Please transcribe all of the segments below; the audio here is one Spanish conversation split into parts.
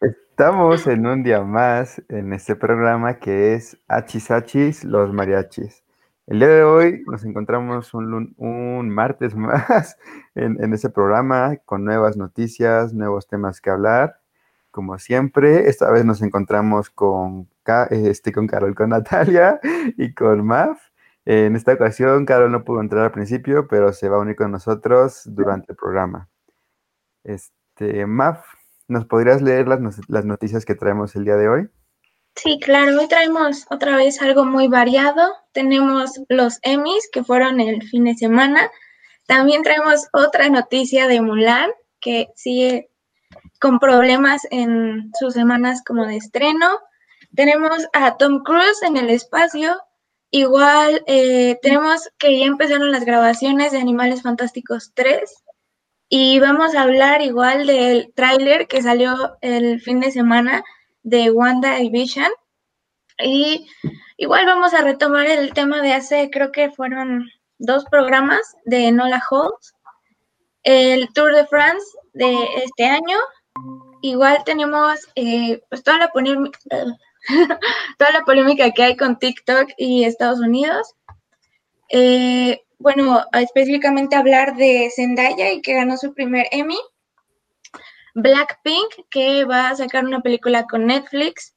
Estamos en un día más en este programa que es Hachis Hachis, los mariachis. El día de hoy nos encontramos un, un martes más en, en este programa con nuevas noticias, nuevos temas que hablar. Como siempre, esta vez nos encontramos con, este, con Carol, con Natalia y con Maf. En esta ocasión, Carol no pudo entrar al principio, pero se va a unir con nosotros durante el programa. Este, Maf, ¿nos podrías leer las, las noticias que traemos el día de hoy? Sí, claro, hoy traemos otra vez algo muy variado. Tenemos los Emmys que fueron el fin de semana. También traemos otra noticia de Mulan que sigue con problemas en sus semanas como de estreno. Tenemos a Tom Cruise en el espacio Igual eh, tenemos que ya empezaron las grabaciones de Animales Fantásticos 3 y vamos a hablar igual del tráiler que salió el fin de semana de Wanda y Vision. Y igual vamos a retomar el tema de hace, creo que fueron dos programas de Nola Holmes, el Tour de France de este año. Igual tenemos eh, pues toda la polémica, toda la polémica que hay con TikTok y Estados Unidos. Eh, bueno, específicamente hablar de Zendaya y que ganó su primer Emmy. Blackpink, que va a sacar una película con Netflix.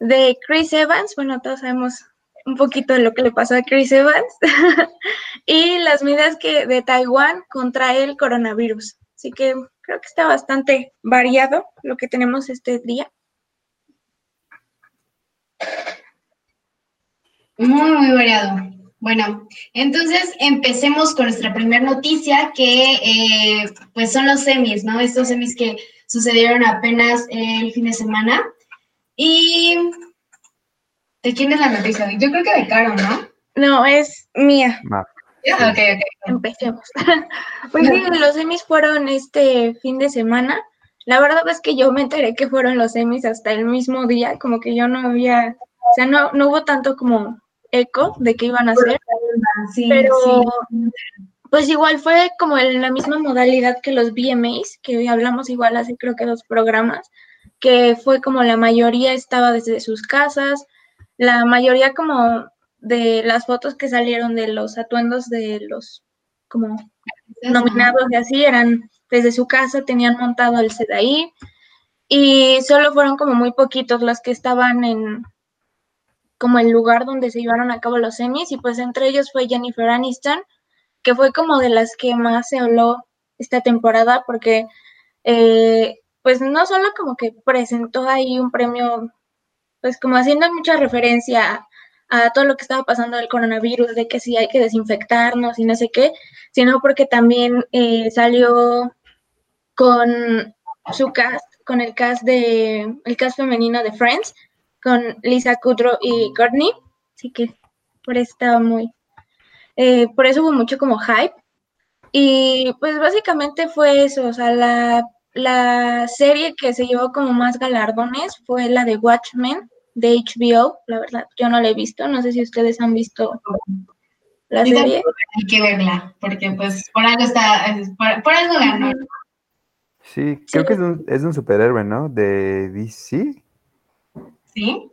De Chris Evans, bueno, todos sabemos un poquito de lo que le pasó a Chris Evans. y las medidas que de Taiwán contra el coronavirus. Así que creo que está bastante variado lo que tenemos este día. Muy, muy variado. Bueno, entonces empecemos con nuestra primera noticia, que eh, pues son los semis, ¿no? Estos semis que sucedieron apenas el fin de semana. Y ¿de quién es la noticia? Yo creo que de Caro, ¿no? No, es mía. Ok, ok. Empecemos. pues sí, los semis fueron este fin de semana. La verdad es que yo me enteré que fueron los semis hasta el mismo día, como que yo no había, o sea, no, no hubo tanto como eco de qué iban a hacer, pero pues igual fue como en la misma modalidad que los VMAs, que hoy hablamos igual hace creo que dos programas, que fue como la mayoría estaba desde sus casas, la mayoría como de las fotos que salieron de los atuendos de los como nominados y así eran desde su casa, tenían montado el set ahí y solo fueron como muy poquitos los que estaban en como el lugar donde se llevaron a cabo los semis y pues entre ellos fue Jennifer Aniston, que fue como de las que más se habló esta temporada porque eh, pues no solo como que presentó ahí un premio, pues como haciendo mucha referencia a todo lo que estaba pasando del coronavirus, de que sí hay que desinfectarnos y no sé qué, sino porque también eh, salió con su cast, con el cast de, el cast femenino de Friends, con Lisa Kudrow y Courtney, así que por eso estaba muy, eh, por eso hubo mucho como hype. Y pues básicamente fue eso, o sea, la, la serie que se llevó como más galardones fue la de Watchmen, de HBO, la verdad, yo no la he visto, no sé si ustedes han visto la serie. Hay que verla, porque pues por algo está, por, algo ganó. Sí, creo que es un, es un superhéroe, ¿no? De DC. Sí.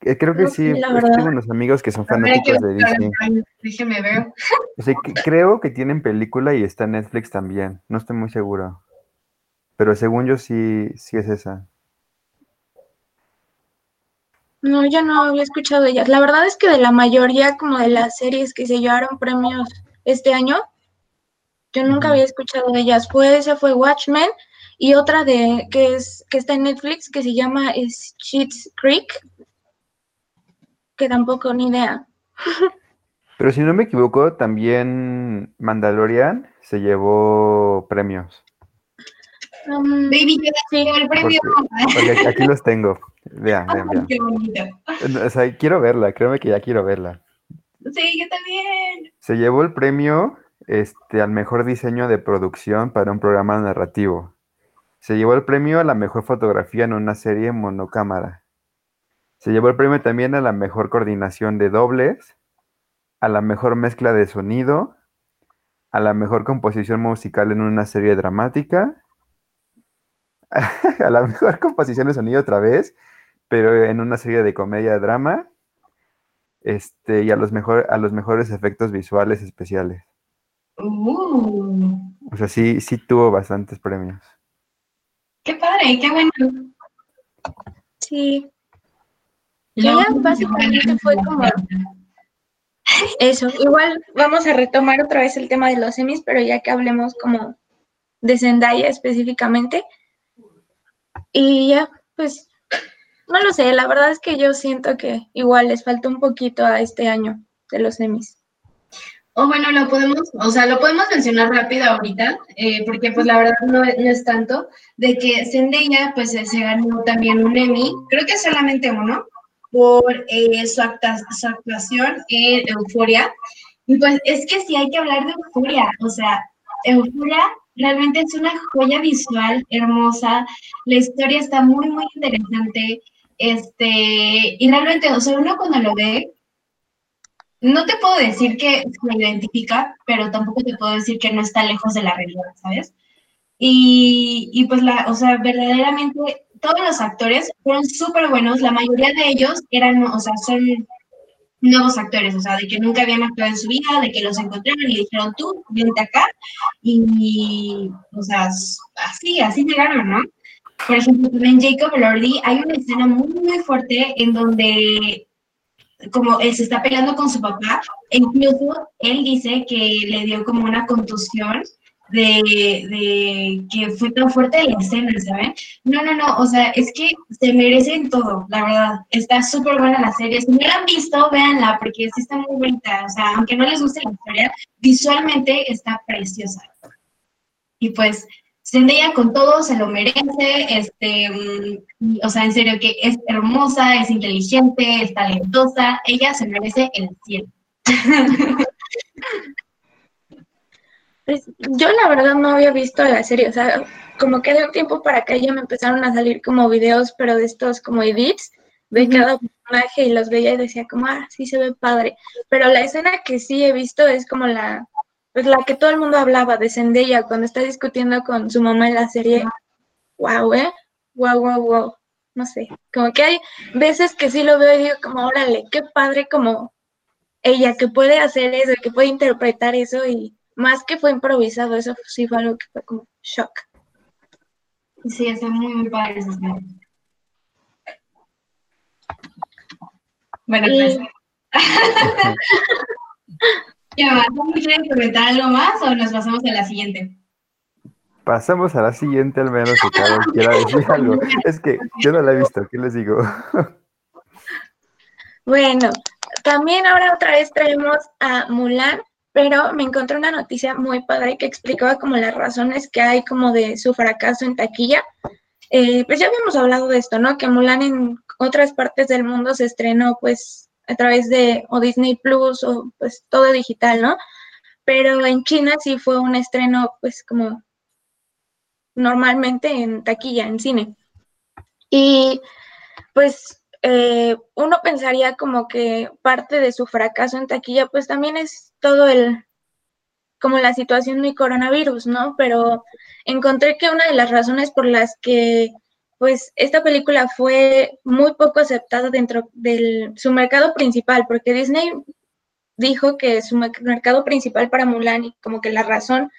Eh, creo que sí, tengo unos amigos que son fanáticos de DC. Déjeme ver. O sea, creo que tienen película y está en Netflix también, no estoy muy seguro. Pero según yo sí, sí es esa. No, yo no había escuchado de ellas. La verdad es que de la mayoría como de las series que se llevaron premios este año, yo nunca había escuchado de ellas. Fue esa fue Watchmen y otra de que es que está en Netflix que se llama Sheets Creek, que tampoco ni idea. Pero si no me equivoco, también Mandalorian se llevó premios. Um, Baby, sí, el premio. Porque, aquí los tengo. Vean, vean, vean. Qué bonito. O sea, quiero verla, créeme que ya quiero verla. Sí, yo también. Se llevó el premio este, al mejor diseño de producción para un programa narrativo. Se llevó el premio a la mejor fotografía en una serie monocámara. Se llevó el premio también a la mejor coordinación de dobles, a la mejor mezcla de sonido, a la mejor composición musical en una serie dramática a la mejor composición de sonido otra vez, pero en una serie de comedia drama, este, y a los mejor, a los mejores efectos visuales especiales. Uh, O sea, sí, sí tuvo bastantes premios. Padre, qué bueno. Sí, Luego, ya básicamente fue como- eso. Igual vamos a retomar otra vez el tema de los semis, pero ya que hablemos como de Zendaya específicamente. Y ya, pues, no lo sé, la verdad es que yo siento que igual les falta un poquito a este año de los semis. O bueno, lo podemos, o sea, lo podemos mencionar rápido ahorita, eh, porque pues la verdad no, no es tanto, de que Zendaya pues se se ganó también un Emmy, creo que solamente uno, por eh, su actuación en Euforia. Y pues es que sí hay que hablar de Euforia, o sea, Euforia realmente es una joya visual hermosa, la historia está muy, muy interesante, este, y realmente, o sea, uno cuando lo ve, no te puedo decir que se identifica, pero tampoco te puedo decir que no está lejos de la realidad, ¿sabes? Y, y pues, la, o sea, verdaderamente todos los actores fueron súper buenos, la mayoría de ellos eran, o sea, son nuevos actores, o sea, de que nunca habían actuado en su vida, de que los encontraron y dijeron, tú, vente acá, y, o sea, así, así llegaron, ¿no? Por ejemplo, también Jacob Lordy, hay una escena muy, muy fuerte en donde como él se está peleando con su papá, incluso él dice que le dio como una contusión de, de que fue tan fuerte la escena, ¿saben? No, no, no, o sea, es que se merecen todo, la verdad. Está súper buena la serie. Si no la han visto, véanla, porque sí está muy bonita. O sea, aunque no les guste la historia, visualmente está preciosa. Y pues, Zendaya con todo se lo merece, este, mm, o sea, en serio que es hermosa, es inteligente, es talentosa, ella se merece el cielo. Pues, yo la verdad no había visto la serie, o sea, como que de un tiempo para acá ya me empezaron a salir como videos, pero de estos como edits de cada personaje y los veía y decía como, ah, sí se ve padre. Pero la escena que sí he visto es como la, pues la que todo el mundo hablaba de Zendaya cuando está discutiendo con su mamá en la serie. Wow, eh, wow, wow, wow. No sé, como que hay veces que sí lo veo y digo como, órale, qué padre como ella que puede hacer eso, que puede interpretar eso y más que fue improvisado, eso sí fue algo que fue como shock. Sí, está muy, muy padre escena. Bueno, Y- pues. ¿Quieren comentar algo más o nos pasamos a la siguiente? Pasamos a la siguiente, al menos que Carol quiera decir algo. Es que yo no la he visto, ¿qué les digo? Bueno, también ahora otra vez traemos a Mulan, pero me encontré una noticia muy padre que explicaba como las razones que hay como de su fracaso en taquilla. Eh, pues ya habíamos hablado de esto, ¿no? Que Mulan en otras partes del mundo se estrenó pues a través de o Disney Plus o pues todo digital, ¿no? Pero en China sí fue un estreno pues como normalmente en taquilla, en cine. Y pues eh, uno pensaría como que parte de su fracaso en taquilla, pues también es todo el, como la situación del coronavirus, ¿no? Pero encontré que una de las razones por las que, pues, esta película fue muy poco aceptada dentro de su mercado principal, porque Disney dijo que su mercado principal para Mulan y como que la razón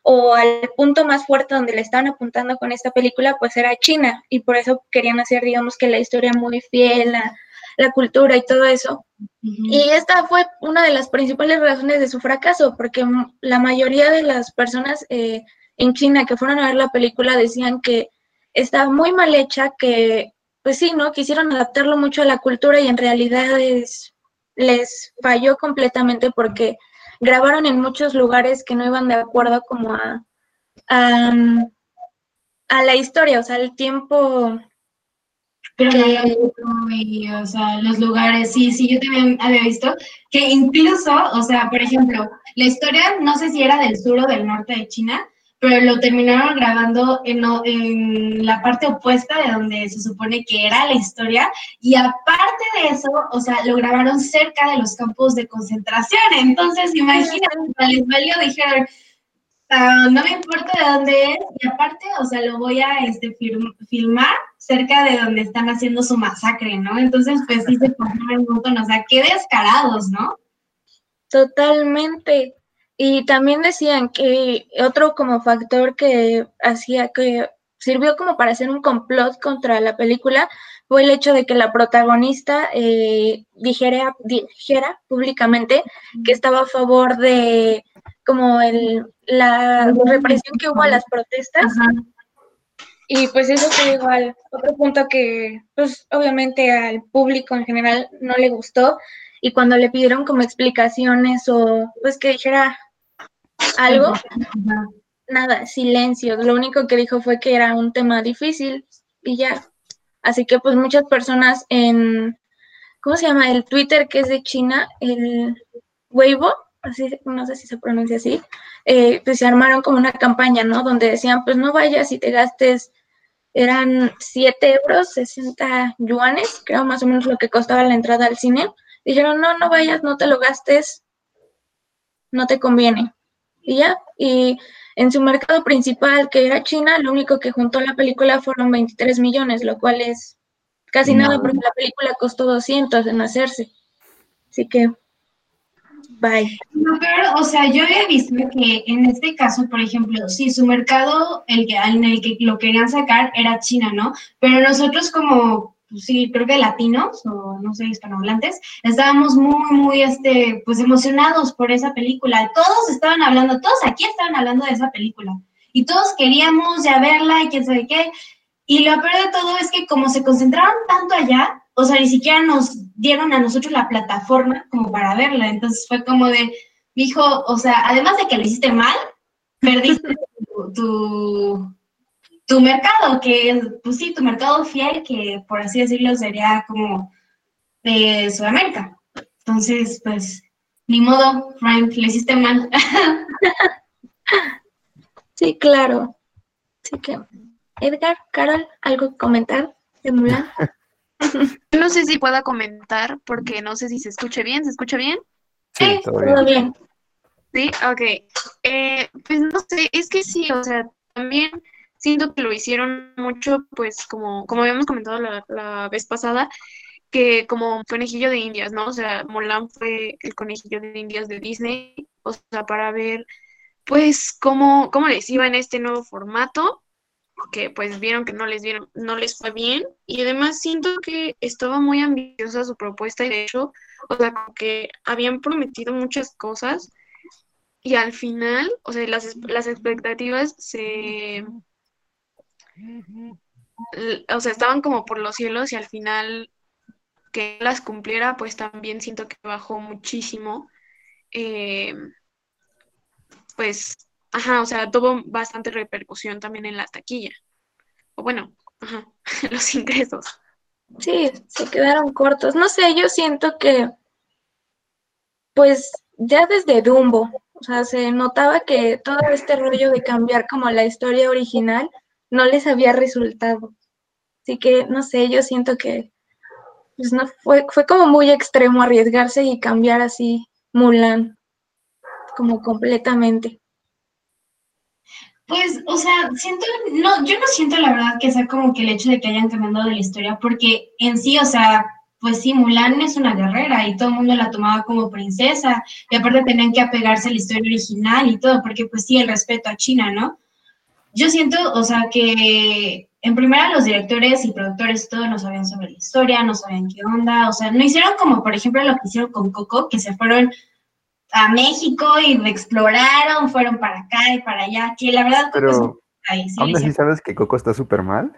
o al punto más fuerte donde le estaban apuntando con esta película, pues era China, y por eso querían hacer, digamos, que la historia muy fiel, la, la cultura y todo eso. Y esta fue una de las principales razones de su fracaso, porque la mayoría de las personas eh, en China que fueron a ver la película decían que estaba muy mal hecha, que pues sí, ¿no? Quisieron adaptarlo mucho a la cultura y en realidad es, les falló completamente porque grabaron en muchos lugares que no iban de acuerdo como a, a, a la historia, o sea, el tiempo pero no, y, o sea, los lugares, sí, sí, yo también había visto que incluso, o sea, por ejemplo, la historia, no sé si era del sur o del norte de China, pero lo terminaron grabando en, en la parte opuesta de donde se supone que era la historia, y aparte de eso, o sea, lo grabaron cerca de los campos de concentración, entonces imagínate, les valió, dijeron, Ah, no me importa de dónde es, y aparte, o sea, lo voy a este, filmar cerca de donde están haciendo su masacre, ¿no? Entonces, pues sí se ponen un montón, o sea, qué descarados, ¿no? Totalmente. Y también decían que otro como factor que hacía que sirvió como para hacer un complot contra la película fue el hecho de que la protagonista eh, dijera, dijera públicamente que estaba a favor de como el, la represión que hubo a las protestas. Y pues eso fue igual otro punto que pues obviamente al público en general no le gustó. Y cuando le pidieron como explicaciones o pues que dijera algo, nada, silencio. Lo único que dijo fue que era un tema difícil y ya. Así que pues muchas personas en, ¿cómo se llama? El Twitter que es de China, el Weibo, así, no sé si se pronuncia así, eh, pues se armaron como una campaña, ¿no? Donde decían, pues no vayas y te gastes, eran 7 euros, 60 yuanes, creo más o menos lo que costaba la entrada al cine. Dijeron, no, no vayas, no te lo gastes, no te conviene. Y ya, y en su mercado principal, que era China, lo único que juntó la película fueron 23 millones, lo cual es casi nada porque la película costó 200 en hacerse. Así que, bye. No, pero, o sea, yo había visto que en este caso, por ejemplo, sí, su mercado, el que, en el que lo querían sacar era China, ¿no? Pero nosotros como pues sí, creo que latinos o no sé, hispanohablantes, estábamos muy, muy, este, pues emocionados por esa película. Todos estaban hablando, todos aquí estaban hablando de esa película y todos queríamos ya verla y quién sabe qué. Y lo peor de todo es que como se concentraron tanto allá, o sea, ni siquiera nos dieron a nosotros la plataforma como para verla. Entonces fue como de, dijo, o sea, además de que lo hiciste mal, perdiste tu tu mercado, que pues sí, tu mercado fiel, que por así decirlo sería como de Sudamérica. Entonces, pues, ni modo, Frank, le hiciste mal. sí, claro. Así que, Edgar, Carol, ¿algo que comentar de Mulan? no sé si pueda comentar porque no sé si se escuche bien. ¿Se escucha bien? Sí, todo bien. Sí, ok. Eh, pues no sé, es que sí, o sea, también siento que lo hicieron mucho, pues como, como habíamos comentado la, vez pasada, que como conejillo de indias, ¿no? O sea, Mulan fue el conejillo de indias de Disney, o sea, para ver, pues, cómo, cómo les iba en este nuevo formato, que pues vieron que no les vieron, no les fue bien, y además siento que estaba muy ambiciosa su propuesta, y de hecho, o sea, que habían prometido muchas cosas, y al final, o sea, las, las expectativas se, o sea, estaban como por los cielos y al final que las cumpliera, pues también siento que bajó muchísimo. Eh, pues, ajá, o sea, tuvo bastante repercusión también en la taquilla. O bueno, ajá, los ingresos. Sí, se quedaron cortos. No sé, yo siento que, pues, ya desde Dumbo, o sea, se notaba que todo este rollo de cambiar como la historia original no les había resultado. Así que, no sé, yo siento que pues no fue, fue como muy extremo arriesgarse y cambiar así Mulan, como completamente. Pues, o sea, siento, no, yo no siento la verdad que sea como que el hecho de que hayan cambiado la historia, porque en sí, o sea, pues sí, Mulan es una guerrera y todo el mundo la tomaba como princesa, y aparte tenían que apegarse a la historia original y todo, porque pues sí, el respeto a China, ¿no? Yo siento, o sea, que en primera los directores y productores todos no sabían sobre la historia, no sabían qué onda, o sea, no hicieron como, por ejemplo, lo que hicieron con Coco, que se fueron a México y exploraron, fueron para acá y para allá, que la verdad... Pero, ahí, sí, ¿aún así sabes que Coco está súper mal?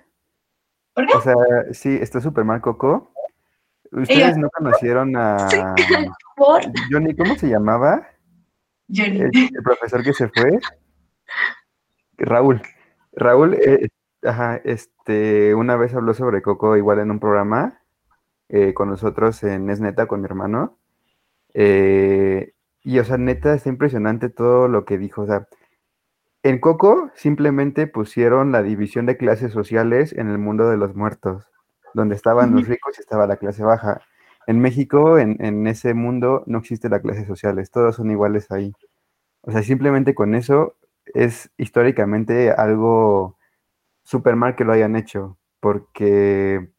¿Por qué? O sea, sí, está súper mal Coco. ¿Ustedes no conocieron a... ¿Por? Johnny, ¿cómo se llamaba? Johnny. el profesor que se fue. Raúl. Raúl, eh, ajá, este, una vez habló sobre Coco igual en un programa eh, con nosotros en Es Neta, con mi hermano. Eh, y, o sea, neta, está impresionante todo lo que dijo. O sea, en Coco simplemente pusieron la división de clases sociales en el mundo de los muertos, donde estaban los ricos y estaba la clase baja. En México, en, en ese mundo, no existe la clase sociales, todos son iguales ahí. O sea, simplemente con eso es históricamente algo súper mal que lo hayan hecho, porque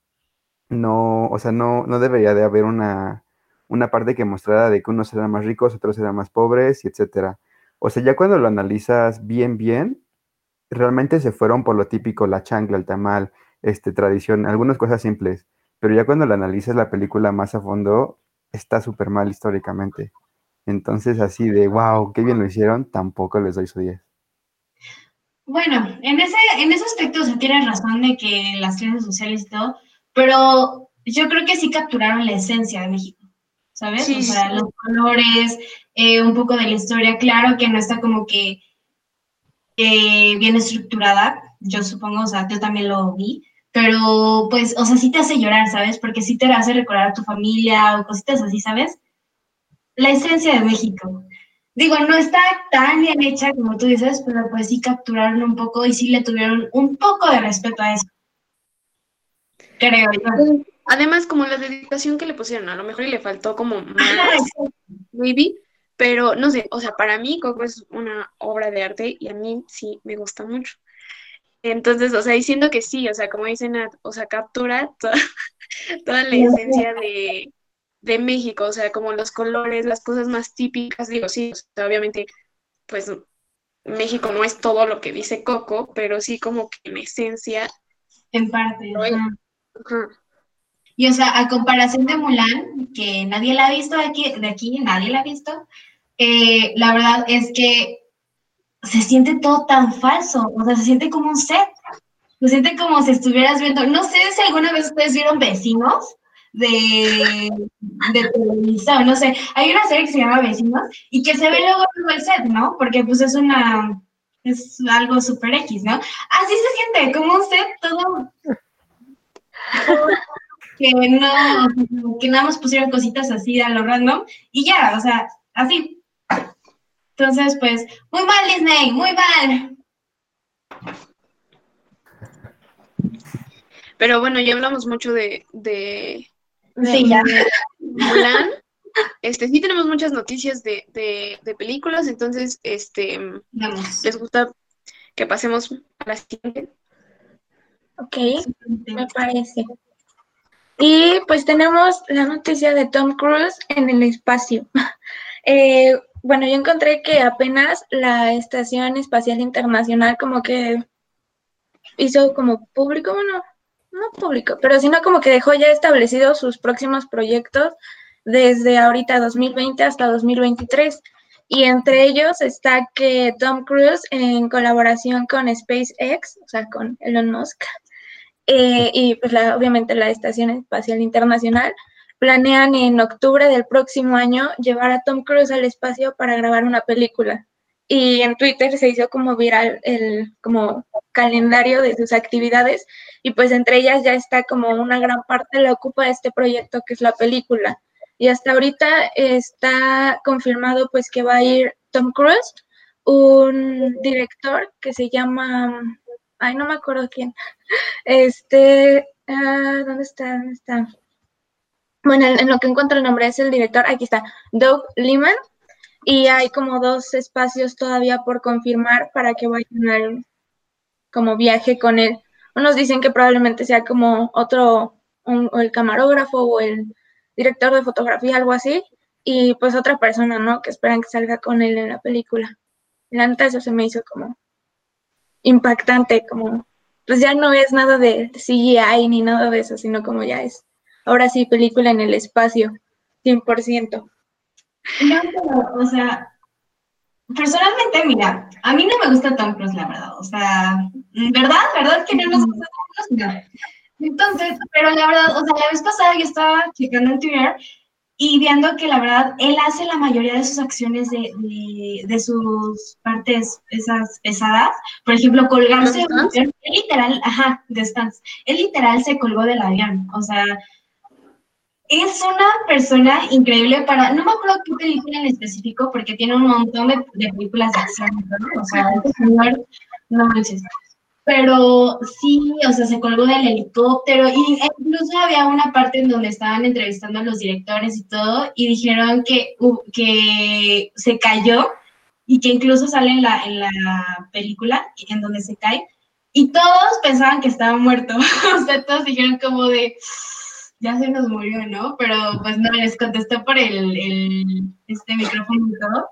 no, o sea, no, no debería de haber una, una parte que mostrara de que unos eran más ricos, otros eran más pobres, y etcétera. O sea, ya cuando lo analizas bien, bien, realmente se fueron por lo típico, la chancla, el tamal, este, tradición, algunas cosas simples, pero ya cuando lo analizas la película más a fondo, está súper mal históricamente. Entonces, así de, wow, qué bien lo hicieron, tampoco les doy su 10. Bueno, en ese, en ese aspecto se tiene razón de que las clases sociales y todo, pero yo creo que sí capturaron la esencia de México, ¿sabes? Sí, o sea, sí. los colores, eh, un poco de la historia, claro que no está como que eh, bien estructurada, yo supongo, o sea, yo también lo vi, pero pues, o sea, sí te hace llorar, ¿sabes? Porque sí te hace recordar a tu familia o cositas así, ¿sabes? La esencia de México. Digo, no está tan bien hecha como tú dices, pero pues sí capturaron un poco y sí le tuvieron un poco de respeto a eso. Creo yo. Además, como la dedicación que le pusieron, a lo mejor le faltó como más, maybe, pero no sé, o sea, para mí Coco es una obra de arte y a mí sí me gusta mucho. Entonces, o sea, diciendo que sí, o sea, como dicen, o sea, captura toda, toda la esencia de, de México, o sea, como los colores, las cosas más típicas, digo, sí, o sea, obviamente, pues México no es todo lo que dice Coco, pero sí como que en esencia, En parte. Oye. ajá. ajá, Y o sea, a comparación de Mulan, que nadie la ha visto de aquí, de aquí nadie la ha visto, eh, la verdad es que se siente todo tan falso, o sea, se siente como un set, se siente como si estuvieras viendo, no sé si alguna vez ustedes vieron Vecinos de, de Televisa, o no sé, hay una serie que se llama Vecinos y que se ve luego luego el set, ¿no? Porque pues es una, es algo super X, ¿no? Así se siente, como un set todo que no, que nada más pusieron cositas así a lo random y ya, o sea, así. Entonces, pues, muy mal Disney, muy mal. Pero bueno, ya hablamos mucho de, de Sí, ya. Mulan. Este, sí tenemos muchas noticias de, de, de películas, entonces, este, Vamos. ¿les gusta que pasemos a la siguiente? Ok, me parece. Y pues tenemos la noticia de Tom Cruise en el espacio. Eh, bueno, yo encontré que apenas la Estación Espacial Internacional como que hizo como público, bueno, no público, pero sino como que dejó ya establecidos sus próximos proyectos desde ahorita 2020 hasta 2023. Y entre ellos está que Tom Cruise en colaboración con SpaceX, o sea, con Elon Musk, eh, y pues la, obviamente la Estación Espacial Internacional, planean en octubre del próximo año llevar a Tom Cruise al espacio para grabar una película. Y en Twitter se hizo como viral el como calendario de sus actividades y pues entre ellas ya está como una gran parte la ocupa este proyecto que es la película. Y hasta ahorita está confirmado pues que va a ir Tom Cruise, un director que se llama, ay no me acuerdo quién, este, ah, ¿dónde está? ¿Dónde está? Bueno, en, en lo que encuentro el nombre es el director, aquí está, Doug Liman, y hay como dos espacios todavía por confirmar para que vayan al como viaje con él. Unos dicen que probablemente sea como otro, un- o el camarógrafo o el director de fotografía, algo así, y pues otra persona, ¿no? Que esperan que salga con él en la película. La neta, eso se me hizo como impactante, como, pues ya no es nada de CGI ni nada de eso, sino como ya es, ahora sí, película en el espacio, 100%. No, pero, o sea, personalmente, mira, a mí no me gusta Tom Cruise, la verdad. O sea, ¿verdad? ¿Verdad que no nos gusta Tom Cruise? No. Entonces, pero la verdad, o sea, la vez pasada yo estaba checando en Twitter y viendo que la verdad, él hace la mayoría de sus acciones de, de, de sus partes esas pesadas. Por ejemplo, colgarse. Él literal, ajá, de stunts. Él literal se colgó del avión. O sea, es una persona increíble para, no me acuerdo qué película en específico, porque tiene un montón de, de películas de acción, ¿no? O sea, este señor, no manches. Pero sí, o sea, se colgó del helicóptero y incluso había una parte en donde estaban entrevistando a los directores y todo y dijeron que, que se cayó y que incluso sale en la, en la película, en donde se cae, y todos pensaban que estaba muerto. o sea, todos dijeron como de, ya se nos murió, ¿no? Pero pues no, les contestó por el, el este micrófono y todo.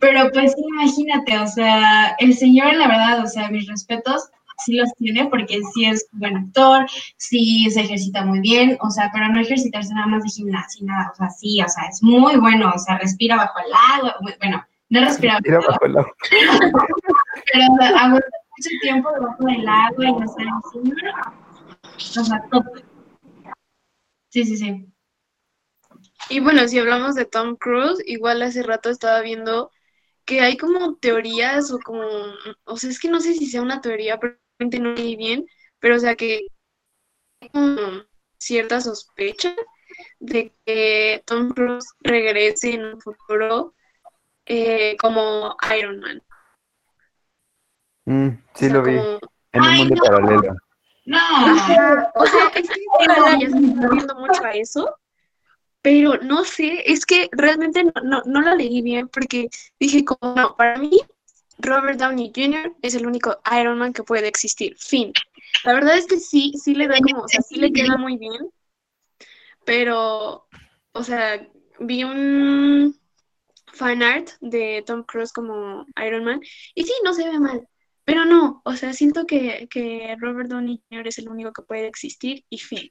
Pero pues imagínate, o sea, el señor, la verdad, o sea, mis respetos, sí los tiene porque sí es buen actor, sí se ejercita muy bien, o sea, pero no ejercitarse nada más de gimnasia, nada, o sea, sí, o sea, es muy bueno, o sea, respira bajo el agua, bueno, no respira bajo, el agua, pero aguanta mucho tiempo debajo del agua y no encima, o sea, todo. Sí, sí, sí. Y bueno, si hablamos de Tom Cruise, igual hace rato estaba viendo que hay como teorías o como, o sea, es que no sé si sea una teoría, pero no leí bien, pero o sea que hay como cierta sospecha de que Tom Cruise regrese en un futuro eh, como Iron Man. Mm, sí lo vi. En un mundo paralelo. No. o sea, es que ya se está viendo mucho a eso, pero no sé, es que realmente no, no, no la leí bien porque dije como, no, para mí Robert Downey Jr. es el único Iron Man que puede existir. Fin. La verdad es que sí, sí le da como, o sea, sí le queda muy bien. Pero, o sea, vi un fan art de Tom Cruise como Iron Man y sí, no se ve mal. Pero no, o sea, siento que, que Robert Downey Jr. es el único que puede existir y fin.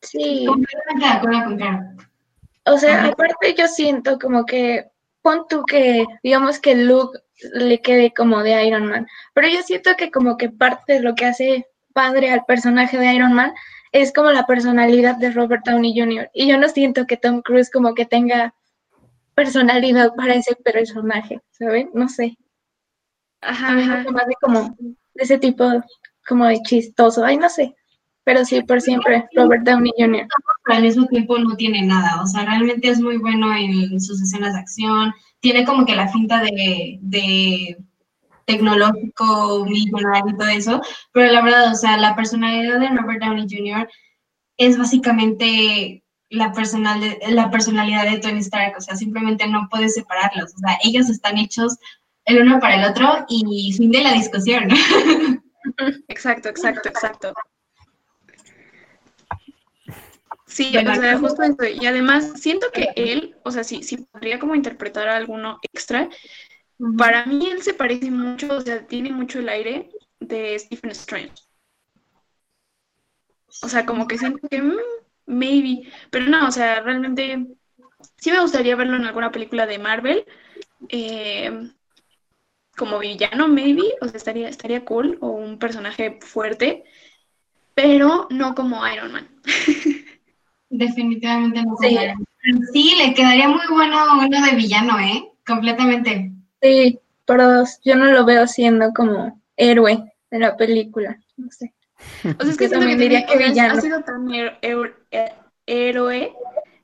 Sí. Completamente de acuerdo con O sea, aparte yo siento como que pon tú que, digamos que Luke le quede como de Iron Man, pero yo siento que como que parte de lo que hace padre al personaje de Iron Man es como la personalidad de Robert Downey Jr. Y yo no siento que Tom Cruise como que tenga personalidad para ese personaje, ¿saben? No sé. Ajá, ajá. Más de como de ese tipo como de chistoso, ay, no sé. Pero sí, por siempre, Robert Downey Jr. Al mismo tiempo no tiene nada, o sea, realmente es muy bueno en sus escenas de acción, tiene como que la finta de, de tecnológico, millonario y todo eso, pero la verdad, o sea, la personalidad de Robert Downey Jr. es básicamente la, personal la personalidad de Tony Stark, o sea, simplemente no puedes separarlos, o sea, ellos están hechos el uno para el otro y fin de la discusión. Exacto, exacto, exacto. Sí, o sea, justo eso. Y además siento que él, o sea, sí, sí podría como interpretar a alguno extra. Para mí él se parece mucho, o sea, tiene mucho el aire de Stephen Strange. O sea, como que siento que, mm, maybe, pero no, o sea, realmente sí me gustaría verlo en alguna película de Marvel. Eh, como villano, maybe, o sea, estaría, estaría cool, o un personaje fuerte, pero no como Iron Man. Definitivamente no. Sí. sí, le quedaría muy bueno uno de villano, ¿eh? Completamente. Sí, pero yo no lo veo siendo como héroe de la película, no sé. O sea, es que también diría que villano. Ha sido tan héroe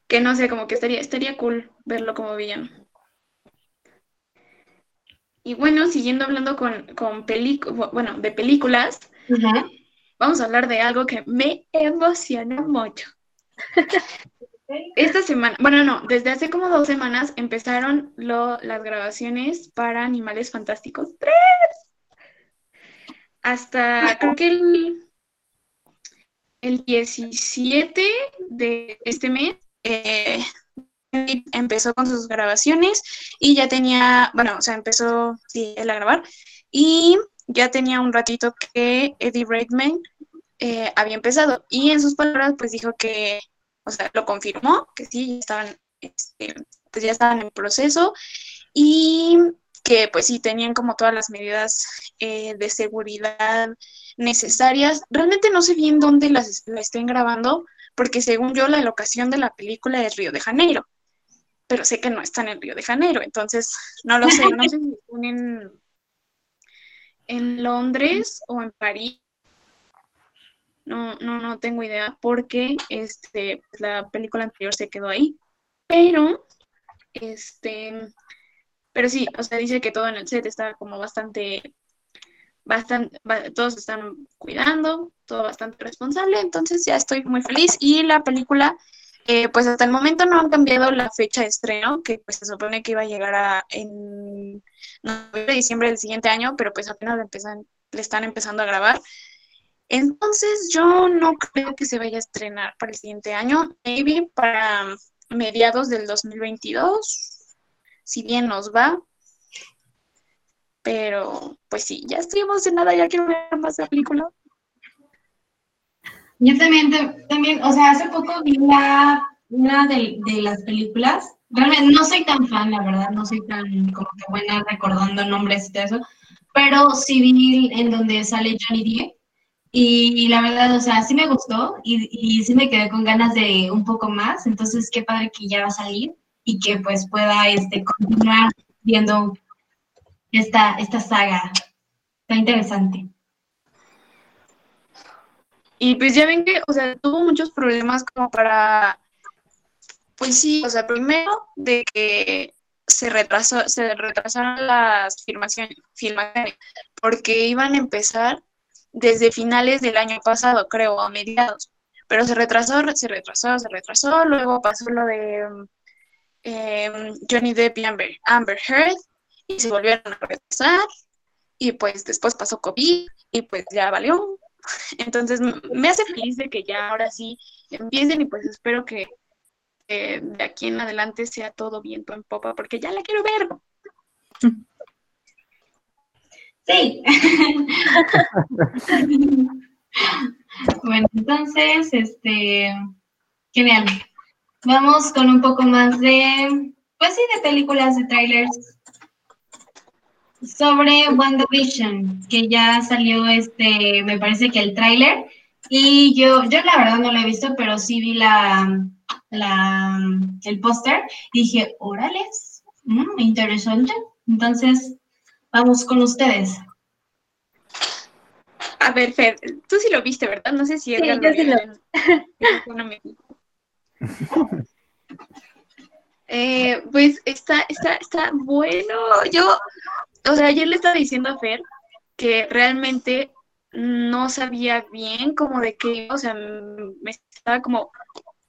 que no sé, como que estaría, estaría cool verlo como villano. Y bueno, siguiendo hablando con, con bueno, de películas, vamos a hablar de algo que me emociona mucho. Esta semana, bueno, no, desde hace como dos semanas empezaron las grabaciones para Animales Fantásticos 3. Hasta creo que el, el 17 de este mes eh, empezó con sus grabaciones y ya tenía, bueno, o sea, empezó, sí, él a grabar y ya tenía un ratito que Eddie Redmayne eh, había empezado. Y en sus palabras, pues dijo que, o sea, lo confirmó, que sí, ya estaban, este, pues ya estaban en proceso y que pues sí tenían como todas las medidas eh, de seguridad necesarias. Realmente no sé bien dónde las la estén grabando, porque según yo la locación de la película es Río de Janeiro, pero sé que no están en Río de Janeiro, entonces no lo sé, no sé si están en, en Londres o en París no, no, no tengo idea porque este, pues, la película anterior se quedó ahí. Pero, este, pero sí, o sea, dice que todo en el set está como bastante, bastante, todos están cuidando, todo bastante responsable, entonces ya estoy muy feliz y la película Eh, pues hasta el momento no han cambiado la fecha de estreno, que pues se supone que iba a llegar a, en noviembre, diciembre del siguiente año, pero pues apenas le, están empezando a grabar. Entonces yo no creo que se vaya a estrenar para el siguiente año, maybe para mediados del 2022, si bien nos va. Pero pues sí, ya estoy emocionada, ya quiero ver más la película. Yo también, también, o sea, hace poco vi la, una de, de, las películas. Realmente no soy tan fan, la verdad, no soy tan como que buena recordando nombres y todo eso, pero sí vi en donde sale Johnny Depp y, la verdad, o sea, sí me gustó y, y, sí me quedé con ganas de un poco más, entonces qué padre que ya va a salir y que pues pueda este, continuar viendo esta, esta saga. Está interesante. Y pues ya ven que, o sea, tuvo muchos problemas como para, pues sí, o sea, primero de que se retrasó, se retrasaron las filmaciones, filmaciones porque iban a empezar desde finales del año pasado, creo, a mediados. Pero se retrasó, se retrasó, se retrasó, luego pasó lo de em, Johnny Depp y Amber, Amber Heard y se volvieron a retrasar y pues después pasó COVID y pues ya valió entonces me hace feliz de que ya ahora sí empiecen y pues espero que de aquí en adelante sea todo viento en popa porque ya la quiero ver. Sí. bueno, entonces, este, genial. Vamos con un poco más de, pues sí, de películas, de trailers sobre WandaVision, que ya salió este, me parece que el tráiler, y yo, yo la verdad no lo he visto, pero sí vi la, la el póster y dije, órales, mm, interesante. Entonces, vamos con ustedes. A ver, Fer, tú sí lo viste, ¿verdad? No sé si es sí, yo sí lo... eh, pues está, está, está bueno. Yo o sea, ayer le estaba diciendo a Fer que realmente no sabía bien como de qué, o sea, me estaba como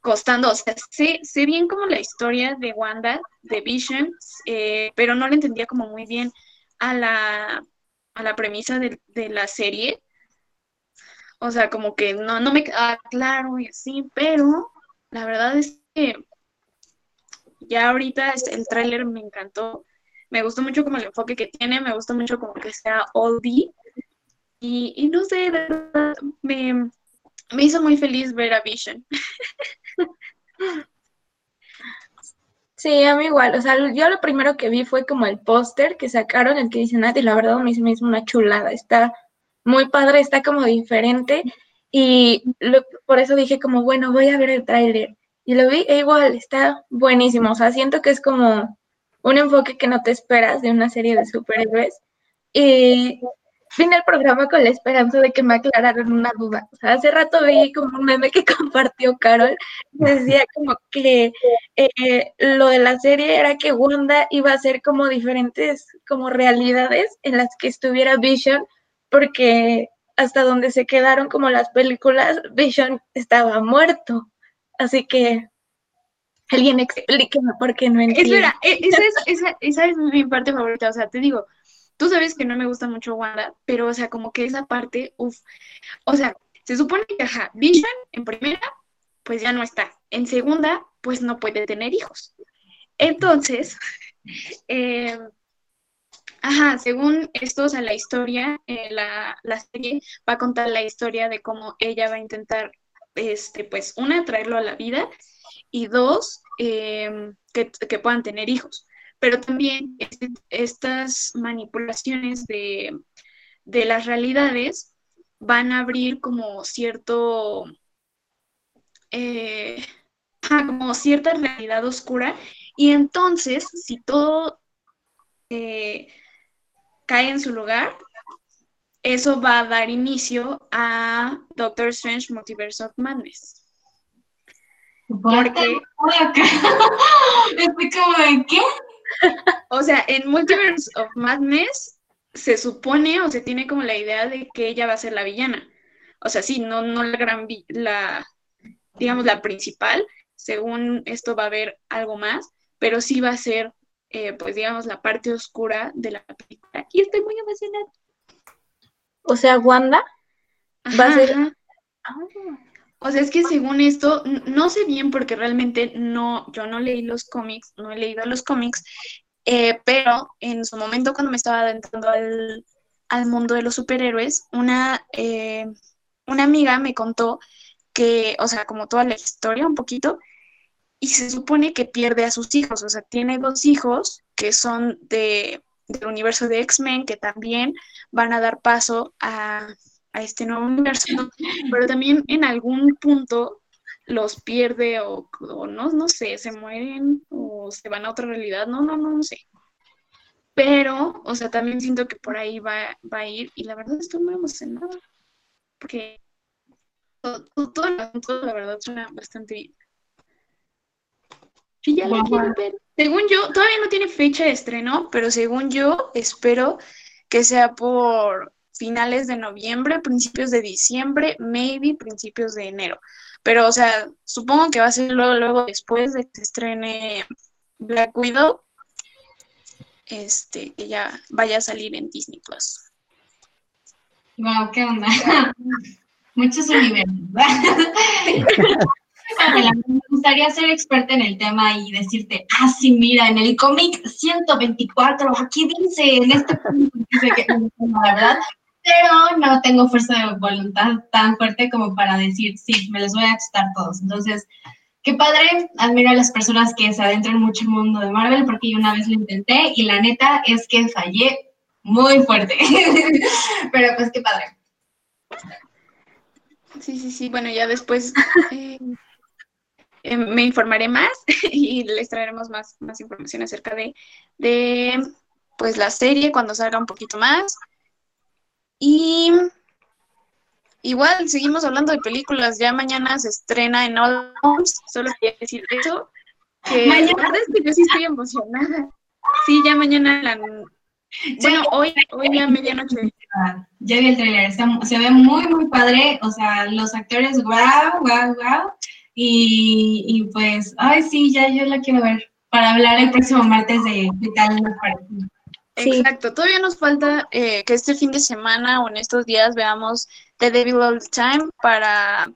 costando, o sea, sé, sé bien como la historia de Wanda, de Vision, eh, pero no le entendía como muy bien a la, a la premisa de, de, la serie. O sea, como que no, no me quedaba claro y así, pero la verdad es que ya ahorita el tráiler me encantó me gustó mucho como el enfoque que tiene, me gusta mucho como que sea oldie. Y, y no sé, de verdad, me, me hizo muy feliz ver a Vision. Sí, a mí igual, o sea, yo lo primero que vi fue como el póster que sacaron, el que dice Nati, la verdad me hizo una chulada, está muy padre, está como diferente. Y por eso dije como, bueno, voy a ver el tráiler y lo vi e igual, está buenísimo, o sea, siento que es como un enfoque que no te esperas de una serie de superhéroes. Y vine al programa con la esperanza de que me aclararan una duda. Hace rato vi como un meme que compartió Carol, decía como que eh, lo de la serie era que Wanda iba a ser como diferentes como realidades en las que estuviera Vision, porque hasta donde se quedaron como las películas, Vision estaba muerto. Así que Alguien explíqueme por qué no entiendo. Espera, e, esa es, esa, esa es mi parte favorita. O sea, te digo, tú sabes que no me gusta mucho Wanda, pero, o sea, como que esa parte, uff. O sea, se supone que, ajá, Vision en primera, pues ya no está. En segunda, pues no puede tener hijos. Entonces, eh, ajá, según esto, o sea, la historia, eh, la, la serie va a contar la historia de cómo ella va a intentar, este, pues, una, traerlo a la vida y dos, em, que, puedan tener hijos. Pero también este, estas manipulaciones de, las realidades van a abrir como cierto, eh, como cierta realidad oscura y entonces si todo eh, cae en su lugar, eso va a dar inicio a Doctor Strange Multiverse of Madness. Porque. Estoy como de qué? O sea, en Multiverse of Madness se supone o se tiene como la idea de que ella va a ser la villana. O sea, sí, no, no la gran, la, digamos, la principal, según esto va a haber algo más, pero sí va a ser, eh, pues digamos, la parte oscura de la película. Y estoy muy emocionada. O sea, Wanda va a ser... Ah, O sea, es que según esto, no sé bien porque realmente no, yo no leí los cómics, no he leído los cómics, eh, pero en su momento cuando me estaba adentrando al, al mundo de los superhéroes, una, eh, una amiga me contó que, o sea, como toda la historia un poquito, y se supone que pierde a sus hijos, o sea, tiene dos hijos que son de, del universo de X-Men, que también van a dar paso a, a este nuevo universo, pero también en algún punto los pierde o, o no, no sé, se mueren o se van a otra realidad, no, no, no, no sé. Pero, o sea, también siento que por ahí va, va a ir y la verdad estoy muy emocionada porque todo, el asunto, la verdad suena bastante bien. Ya la quiero ver. Según yo, todavía no tiene fecha de estreno, pero según yo, espero que sea por finales de noviembre, principios de diciembre, maybe principios de enero. Pero, o sea, supongo que va a ser luego, luego después de que estrene Black Widow, este, que ya vaya a salir en Disney Plus. Wow, qué onda. Muchos universos. Me gustaría ser experta en el tema y decirte, ah, sí, mira, en el cómic 124, aquí dice, en este punto dice que la verdad, pero no tengo fuerza de voluntad tan fuerte como para decir, sí, me los voy a chutar todos. Entonces, qué padre, admiro a las personas que se adentran mucho en el mundo de Marvel, porque yo una vez lo intenté y la neta es que fallé muy fuerte. pero pues qué padre. Sí, sí, sí. Bueno, ya después eh, eh, me informaré más y les traeremos más, más información acerca de, de pues la serie cuando salga un poquito más. Y igual seguimos hablando de películas. Ya mañana se estrena en All Homes. Solo quería decir eso. Que la Mañana. verdad es que yo sí estoy emocionada. Sí, ya mañana la- Bueno, hoy, hoy a medianoche. Ya vi el trailer, se ve muy, muy padre. O sea, los actores, wow, wow, wow. Y, y pues, ay, sí, ya yo la quiero ver para hablar el próximo martes de qué tal nos pareció. Sí. Exacto, todavía nos falta eh, que este fin de semana o en estos días veamos The Devil All the Time para,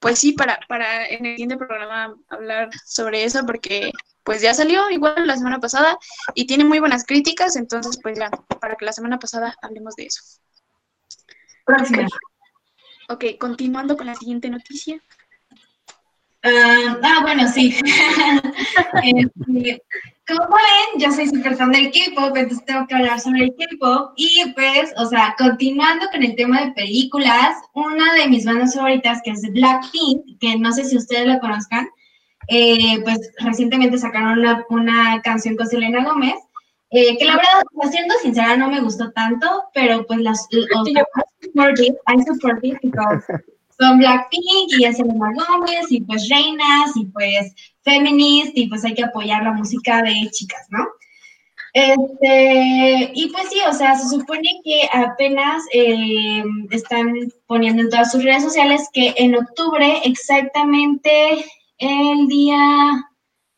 pues sí, para, para en el siguiente programa hablar sobre eso porque pues ya salió igual la semana pasada y tiene muy buenas críticas, entonces pues ya, para que la semana pasada hablemos de eso. Próximo. Ok, continuando con la siguiente noticia. Ah, ah, bueno, sí. Este, como ven, yo soy súper fan del K-pop, entonces tengo que hablar sobre el K-pop. Y pues, o sea, continuando con el tema de películas, una de mis bandas favoritas, que es Blackpink, que no sé si ustedes la conozcan, eh, pues recientemente sacaron una, una canción con Selena Gómez. eh, que la verdad, siendo sincera, no me gustó tanto, pero pues las, I support it, I support it because son Blackpink y es Selena Gómez y pues reinas y pues feminist y pues hay que apoyar la música de chicas, ¿no? Este, y pues sí, o sea, se supone que apenas eh, están poniendo en todas sus redes sociales que en octubre, exactamente el día,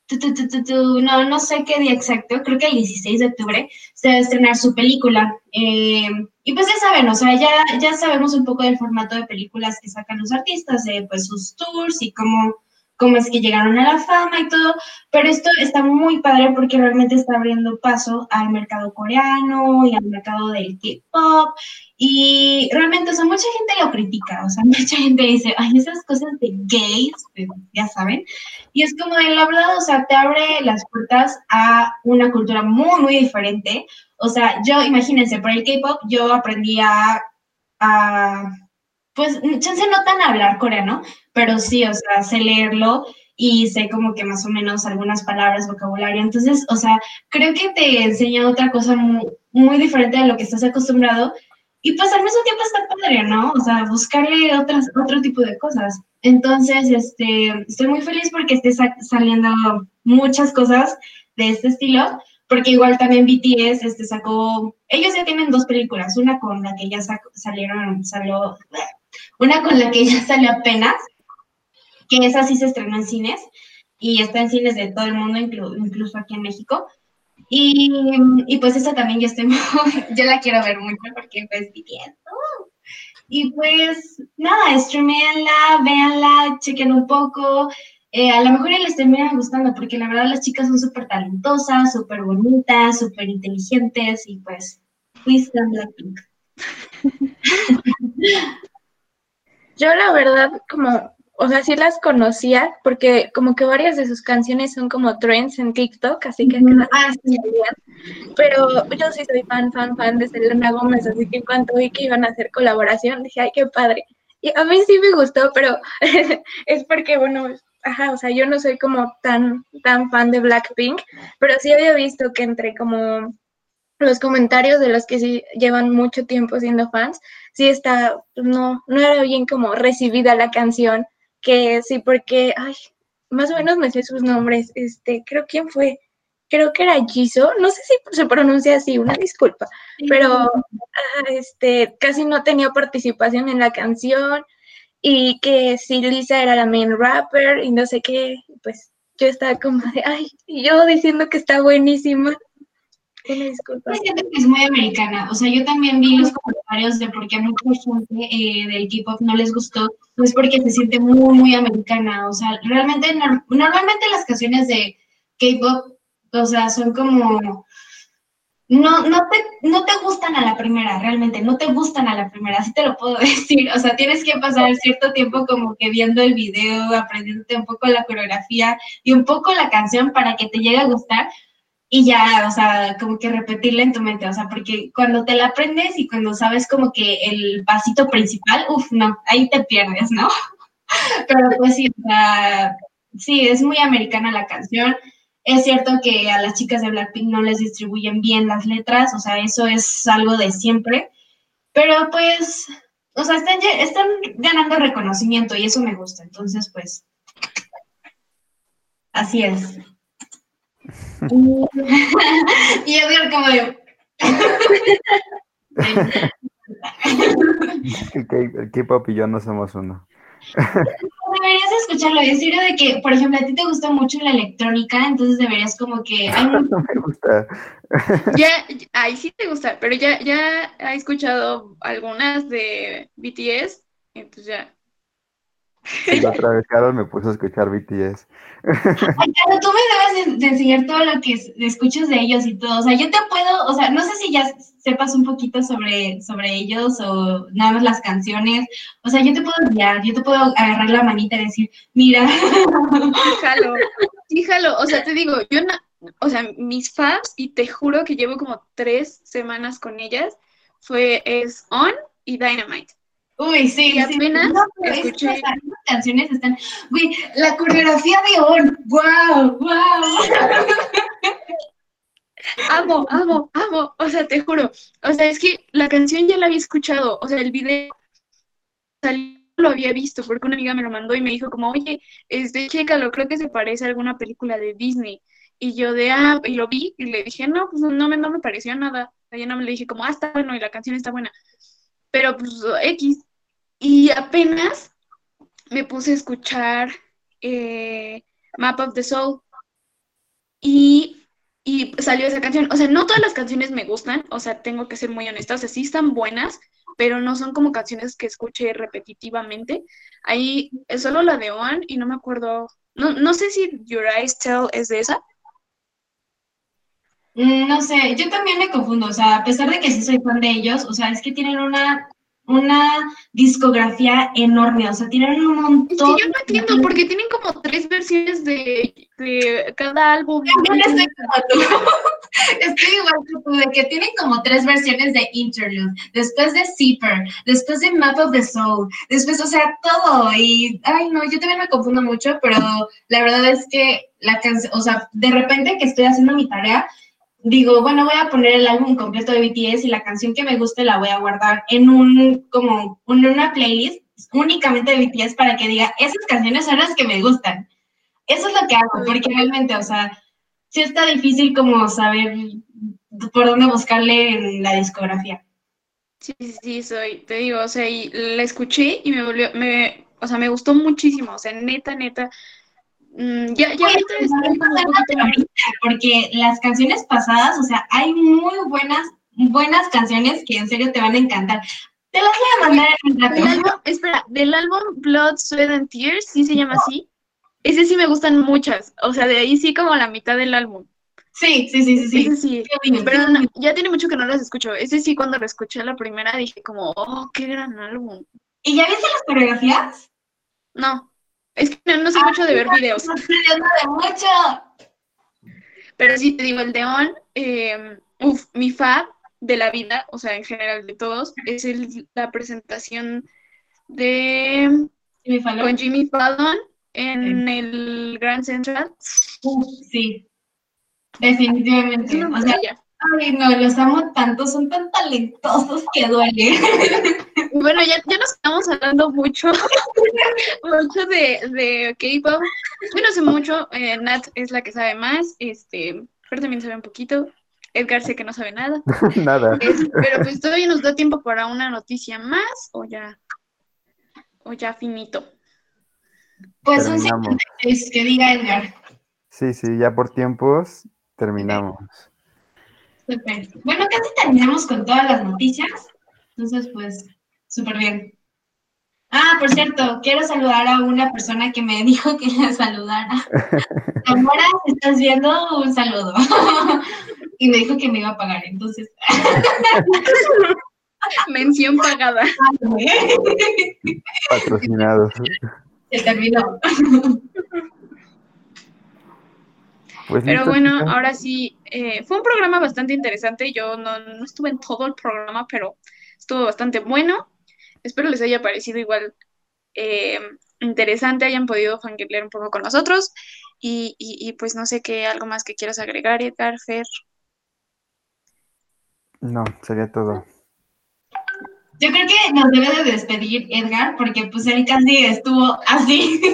tu, tu, tu, no, no sé qué día exacto, creo que el 16 de octubre, se va a estrenar su película. Eh, y pues ya saben, o sea, ya, ya sabemos un poco del formato de películas que sacan los artistas, de pues sus tours y cómo, cómo es que llegaron a la fama y todo, pero esto está muy padre porque realmente está abriendo paso al mercado coreano y al mercado del K-pop y realmente, o sea, mucha gente lo critica, o sea, mucha gente dice, ay, esas cosas de gays, pues, ya saben, y es como la verdad, o sea, te abre las puertas a una cultura muy, muy diferente, o sea, yo, imagínense, por el K-pop yo aprendí a, a pues, chance no tan hablar coreano, pero sí, o sea, sé leerlo y sé como que más o menos algunas palabras, vocabulario. Entonces, o sea, creo que te enseña otra cosa muy, muy diferente de lo que estás acostumbrado. Y pues al mismo tiempo está padre, ¿no? O sea, buscarle otras, otro tipo de cosas. Entonces, este, estoy muy feliz porque esté sa- saliendo muchas cosas de este estilo, porque igual también BTS este, sacó, ellos ya tienen dos películas, una con la que ya salieron, salió, una con la que ya salió apenas, que esa sí se estrenó en cines y está en cines de todo el mundo, incluso aquí en México. Y, y, pues esa también yo estoy yo la quiero ver mucho porque pues bien. Y pues nada, streameenla, véanla, chequen un poco. Eh, a lo mejor les termina gustando porque la verdad las chicas son súper talentosas, súper bonitas, súper inteligentes y pues, please Blackpink. Yo la verdad como o sea, sí las conocía porque como que varias de sus canciones son como trends en TikTok, así que ah, Pero yo sí soy fan, fan, fan de Selena Gómez, así que en cuanto vi que iban a hacer colaboración, dije, ay, qué padre. Y a mí sí me gustó, pero es porque, bueno, ajá, o sea, yo no soy como tan, tan fan de Blackpink, pero sí había visto que entre como los comentarios de los que sí llevan mucho tiempo siendo fans, sí está, no, no era bien como recibida la canción que sí, porque, ay, más o menos me sé sus nombres, este, creo quién fue, creo que era Jisoo, no sé si se pronuncia así, una disculpa, pero este, casi no tenía participación en la canción y que si Lisa era la main rapper y no sé qué, pues yo estaba como de, ay, yo diciendo que está buenísima. Una disculpa. que es muy americana. O sea, yo también vi los comentarios de por qué a mucha gente eh, del K-pop no les gustó. Pues porque se siente muy, muy americana. O sea, realmente, normalmente las canciones de K-pop, o sea, son como. No, no, te, no te gustan a la primera, realmente, no te gustan a la primera, así te lo puedo decir. O sea, tienes que pasar cierto tiempo como que viendo el video, aprendiéndote un poco la coreografía y un poco la canción para que te llegue a gustar y ya, o sea, como que repetirla en tu mente, o sea, porque cuando te la aprendes y cuando sabes como que el pasito principal, uff, no, ahí te pierdes, ¿no? Pero pues sí, o sea, sí, es muy americana la canción. Es cierto que a las chicas de Blackpink no les distribuyen bien las letras, o sea, eso es algo de siempre, pero pues, o sea, están, están ganando reconocimiento y eso me gusta, entonces pues, así es. Y Edgar como yo. el K-pop y yo no somos uno. Deberías escucharlo, en serio de que, por ejemplo, a ti te gusta mucho la electrónica, entonces deberías como que... no me gusta. ya, ahí sí te gusta, pero ya, ya he escuchado algunas de BTS, entonces ya, Sí, la otra vez Carol me puso a escuchar BTS. Ay, Carol, tú me debes de, enseñar todo lo que escuchas de ellos y todo. O sea, yo te puedo, o sea, no sé si ya sepas un poquito sobre, sobre ellos o nada más las canciones. O sea, yo te puedo guiar, yo te puedo agarrar la manita y decir, mira. Fíjalo, fíjalo. O sea, te digo, yo, o sea, mis fans, y te juro que llevo como tres semanas con ellas, fue es On y Dynamite. Uy, sí, y apenas escuché. Las canciones están. Uy, la coreografía de On. ¡Wow! ¡Wow! amo, amo, amo. O sea, te juro. O sea, es que la canción ya la había escuchado. O sea, el video lo había visto porque una amiga me lo mandó y me dijo como, oye, este, chécalo, creo que se parece a alguna película de Disney. Y yo de, ah, y lo vi y le dije, no, pues no me, no me pareció nada. Ya no me le dije como, ah, está bueno y la canción está buena. Pero pues X, y apenas me puse a escuchar eh, Map of the Soul y, y, salió esa canción. O sea, no todas las canciones me gustan, o sea, tengo que ser muy honesta, o sea, sí están buenas, pero no son como canciones que escuche repetitivamente. Ahí es solo la de One y no me acuerdo, no, no sé si Your Eyes Tell es de esa. Mm, no sé, yo también me confundo, o sea, a pesar de que sí soy fan de ellos, o sea, es que tienen una una discografía enorme, o sea, tienen un montón. Es que yo no entiendo, porque tienen como tres versiones de, de cada álbum. estoy como tú. estoy igual que tú, de que tienen como tres versiones de Interlude, después de Zipper, después de Map of the Soul, después, o sea, todo. Y, ay, no, yo también me confundo mucho, pero la verdad es que la canción, o sea, de repente que estoy haciendo mi tarea, digo, bueno, voy a poner el álbum completo de BTS y la canción que me guste la voy a guardar en un, como, en una playlist únicamente de BTS para que diga, esas canciones son las que me gustan. Eso es lo que hago, porque realmente, o sea, sí está difícil como saber por dónde buscarle en la discografía. Sí, sí, soy, te digo, o sea, y la escuché y me volvió, me, O sea, me gustó muchísimo, o sea, neta, neta. Mm, ya, ya ahorita poquito porque las canciones pasadas, o sea, hay muy buenas, buenas canciones que en serio te van a encantar. Te las voy a mandar en un Del rato. álbum, espera, del álbum Blood, Sweat and Tears, sí se llama así. Ese sí me gustan muchas, o sea, de ahí sí como la mitad del álbum. Sí, sí, sí, sí, sí. Ese sí. Bien, Pero no, ya tiene mucho que no las escucho. Ese sí, cuando lo escuché la primera dije como, oh, qué gran álbum. ¿Y ya viste las coreografías? No, es que no, no sé mucho de ver videos. De mucho. Pero sí te digo, el de On, eh, uf, mi fab de la vida, o sea, en general de todos, es el, la presentación de faló. con Jimmy Fallon en el Grand Central. Uf, sí. Definitivamente. O sea, ay, no, los amo tanto, son tan talentosos que duele. Bueno, ya, ya nos estamos hablando mucho, mucho de, de K-pop. Yo no sé mucho, eh, Nat es la que sabe más, este, pero también sabe un poquito. Edgar sé que no sabe nada. Nada. Es- pero pues todavía nos da tiempo para una noticia más o ya, o ya finito. Pues un es que diga Edgar. Sí, sí, ya por tiempos terminamos. Súper. Bueno, casi terminamos con todas las noticias. Entonces, pues, súper bien. Ah, por cierto, quiero saludar a una persona que me dijo que la saludara. Amora, si estás viendo, un saludo. y me dijo que me iba a pagar, entonces. Mención pagada. Patrocinados. Se terminó. Pues Pero listo, bueno, ahora sí, eh, fue un programa bastante interesante. Yo no, no estuve en todo el programa, pero estuvo bastante bueno. Espero les haya parecido igual eh, interesante, hayan podido fangirlear un poco con nosotros. Y, y, y pues no sé qué, algo más que quieras agregar, Edgar, Fer. No, sería todo. Yo creo que nos debe de despedir Edgar, porque pues él casi estuvo así.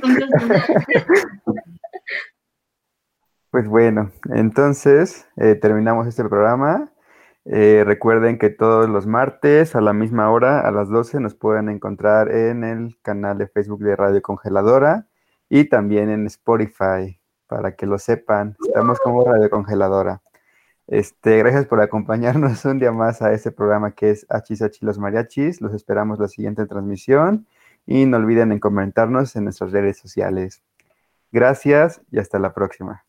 Pues, Pues bueno, entonces eh, terminamos este programa. Eh, recuerden que todos los martes a la misma hora, a las 12, nos pueden encontrar en el canal de Facebook de Radio Congeladora y también en Spotify, para que lo sepan. Estamos como Radio Congeladora. Este, gracias por acompañarnos un día más a este programa que es Hachis los Mariachis. Los esperamos la siguiente transmisión y no olviden en comentarnos en nuestras redes sociales. Gracias y hasta la próxima.